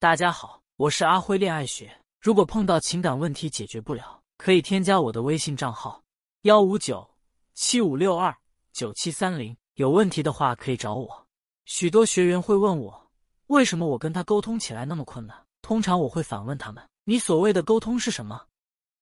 大家好，我是阿辉恋爱学。如果碰到情感问题解决不了，可以添加我的微信账号幺五九七五六二九七三零。有问题的话可以找我。许多学员会问我，为什么我跟他沟通起来那么困难？通常我会反问他们：你所谓的沟通是什么？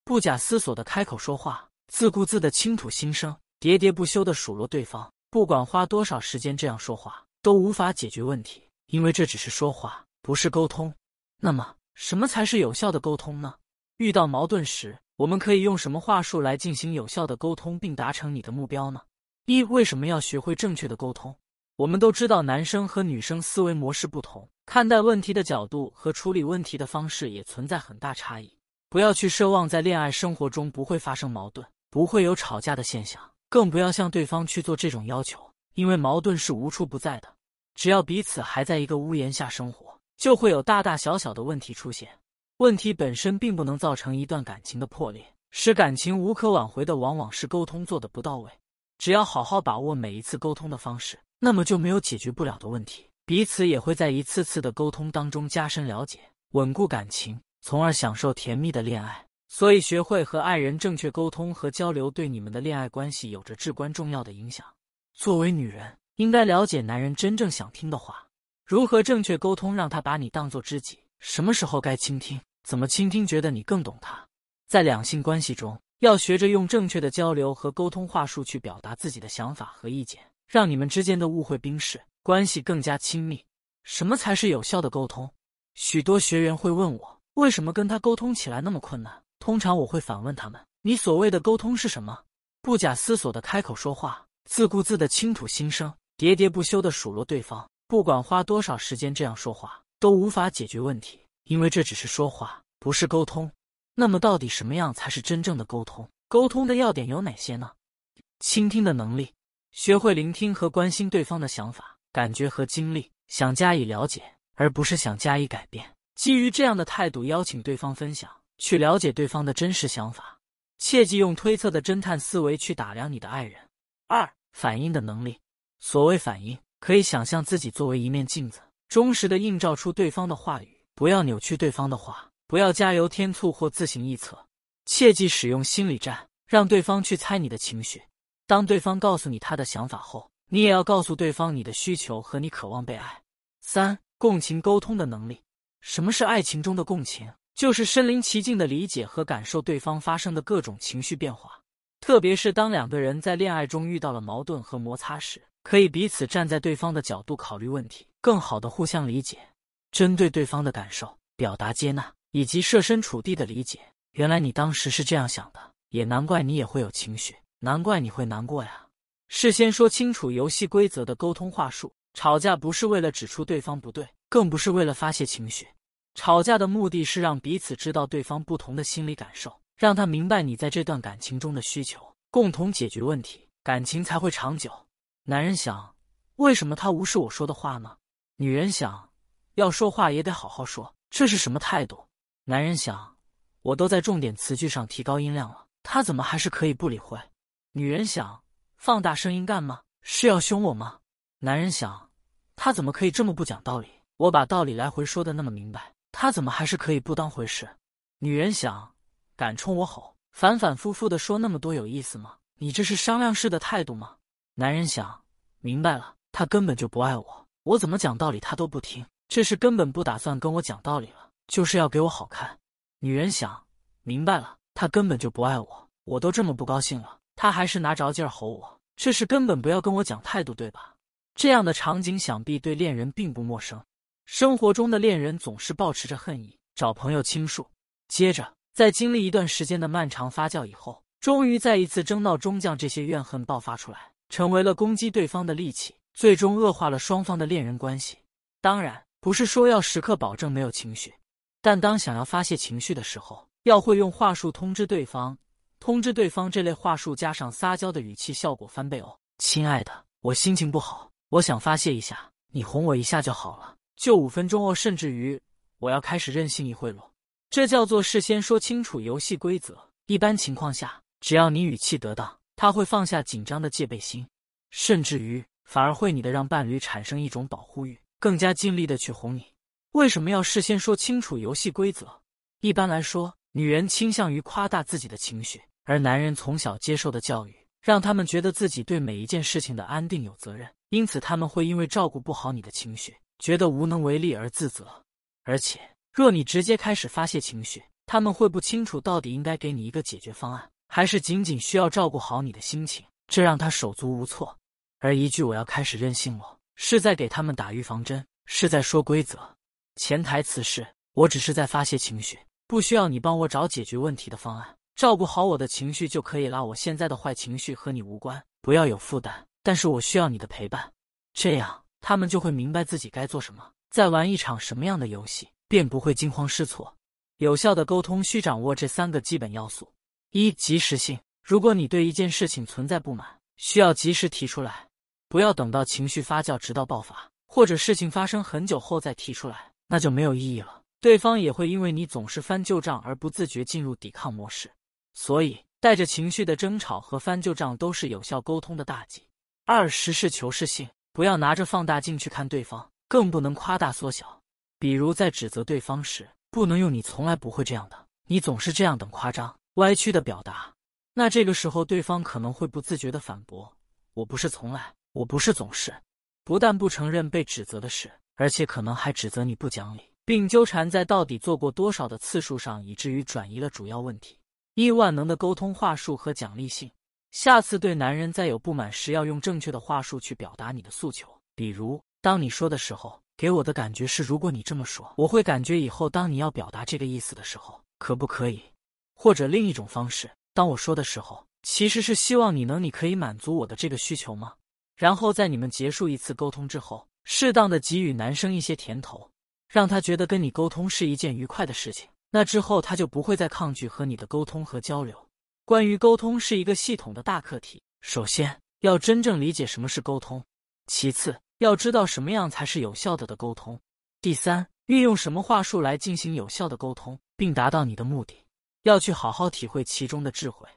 不假思索的开口说话，自顾自的倾吐心声，喋喋不休的数落对方，不管花多少时间这样说话，都无法解决问题，因为这只是说话。不是沟通，那么什么才是有效的沟通呢？遇到矛盾时，我们可以用什么话术来进行有效的沟通，并达成你的目标呢？一、为什么要学会正确的沟通？我们都知道，男生和女生思维模式不同，看待问题的角度和处理问题的方式也存在很大差异。不要去奢望在恋爱生活中不会发生矛盾，不会有吵架的现象，更不要向对方去做这种要求，因为矛盾是无处不在的。只要彼此还在一个屋檐下生活。就会有大大小小的问题出现，问题本身并不能造成一段感情的破裂，使感情无可挽回的往往是沟通做的不到位。只要好好把握每一次沟通的方式，那么就没有解决不了的问题，彼此也会在一次次的沟通当中加深了解，稳固感情，从而享受甜蜜的恋爱。所以，学会和爱人正确沟通和交流，对你们的恋爱关系有着至关重要的影响。作为女人，应该了解男人真正想听的话。如何正确沟通，让他把你当做知己？什么时候该倾听？怎么倾听，觉得你更懂他？在两性关系中，要学着用正确的交流和沟通话术去表达自己的想法和意见，让你们之间的误会冰释，关系更加亲密。什么才是有效的沟通？许多学员会问我，为什么跟他沟通起来那么困难？通常我会反问他们：你所谓的沟通是什么？不假思索的开口说话，自顾自的倾吐心声，喋喋不休的数落对方。不管花多少时间这样说话，都无法解决问题，因为这只是说话，不是沟通。那么，到底什么样才是真正的沟通？沟通的要点有哪些呢？倾听的能力，学会聆听和关心对方的想法、感觉和经历，想加以了解，而不是想加以改变。基于这样的态度，邀请对方分享，去了解对方的真实想法。切忌用推测的侦探思维去打量你的爱人。二、反应的能力，所谓反应。可以想象自己作为一面镜子，忠实的映照出对方的话语，不要扭曲对方的话，不要加油添醋或自行臆测，切忌使用心理战，让对方去猜你的情绪。当对方告诉你他的想法后，你也要告诉对方你的需求和你渴望被爱。三、共情沟通的能力。什么是爱情中的共情？就是身临其境的理解和感受对方发生的各种情绪变化，特别是当两个人在恋爱中遇到了矛盾和摩擦时。可以彼此站在对方的角度考虑问题，更好的互相理解，针对对方的感受表达接纳，以及设身处地的理解。原来你当时是这样想的，也难怪你也会有情绪，难怪你会难过呀。事先说清楚游戏规则的沟通话术。吵架不是为了指出对方不对，更不是为了发泄情绪。吵架的目的是让彼此知道对方不同的心理感受，让他明白你在这段感情中的需求，共同解决问题，感情才会长久。男人想，为什么他无视我说的话呢？女人想，要说话也得好好说，这是什么态度？男人想，我都在重点词句上提高音量了，他怎么还是可以不理会？女人想，放大声音干嘛？是要凶我吗？男人想，他怎么可以这么不讲道理？我把道理来回说的那么明白，他怎么还是可以不当回事？女人想，敢冲我吼，反反复复的说那么多有意思吗？你这是商量式的态度吗？男人想明白了，他根本就不爱我，我怎么讲道理他都不听，这是根本不打算跟我讲道理了，就是要给我好看。女人想明白了，他根本就不爱我，我都这么不高兴了，他还是拿着劲儿吼我，这是根本不要跟我讲态度，对吧？这样的场景想必对恋人并不陌生。生活中的恋人总是保持着恨意，找朋友倾诉，接着在经历一段时间的漫长发酵以后，终于在一次争闹中将这些怨恨爆发出来。成为了攻击对方的利器，最终恶化了双方的恋人关系。当然，不是说要时刻保证没有情绪，但当想要发泄情绪的时候，要会用话术通知对方。通知对方这类话术加上撒娇的语气，效果翻倍哦。亲爱的，我心情不好，我想发泄一下，你哄我一下就好了，就五分钟哦。甚至于，我要开始任性一会了。这叫做事先说清楚游戏规则。一般情况下，只要你语气得当。他会放下紧张的戒备心，甚至于反而会你的让伴侣产生一种保护欲，更加尽力的去哄你。为什么要事先说清楚游戏规则？一般来说，女人倾向于夸大自己的情绪，而男人从小接受的教育让他们觉得自己对每一件事情的安定有责任，因此他们会因为照顾不好你的情绪，觉得无能为力而自责。而且，若你直接开始发泄情绪，他们会不清楚到底应该给你一个解决方案，还是仅仅需要照顾好你的心情，这让他手足无措。而一句“我要开始任性了”，是在给他们打预防针，是在说规则。潜台词是：我只是在发泄情绪，不需要你帮我找解决问题的方案，照顾好我的情绪就可以了。我现在的坏情绪和你无关，不要有负担。但是我需要你的陪伴，这样他们就会明白自己该做什么，在玩一场什么样的游戏，便不会惊慌失措。有效的沟通需掌握这三个基本要素：一、及时性。如果你对一件事情存在不满，需要及时提出来，不要等到情绪发酵直到爆发，或者事情发生很久后再提出来。那就没有意义了，对方也会因为你总是翻旧账而不自觉进入抵抗模式。所以，带着情绪的争吵和翻旧账都是有效沟通的大忌。二、实事求是性，不要拿着放大镜去看对方，更不能夸大缩小。比如在指责对方时，不能用“你从来不会这样的，你总是这样”等夸张、歪曲的表达。那这个时候，对方可能会不自觉的反驳：“我不是从来，我不是总是。”不但不承认被指责的事。而且可能还指责你不讲理，并纠缠在到底做过多少的次数上，以至于转移了主要问题。一万能的沟通话术和奖励性，下次对男人再有不满时，要用正确的话术去表达你的诉求。比如，当你说的时候，给我的感觉是，如果你这么说，我会感觉以后当你要表达这个意思的时候，可不可以？或者另一种方式，当我说的时候，其实是希望你能，你可以满足我的这个需求吗？然后在你们结束一次沟通之后。适当的给予男生一些甜头，让他觉得跟你沟通是一件愉快的事情。那之后他就不会再抗拒和你的沟通和交流。关于沟通是一个系统的大课题，首先要真正理解什么是沟通，其次要知道什么样才是有效的的沟通，第三运用什么话术来进行有效的沟通，并达到你的目的。要去好好体会其中的智慧。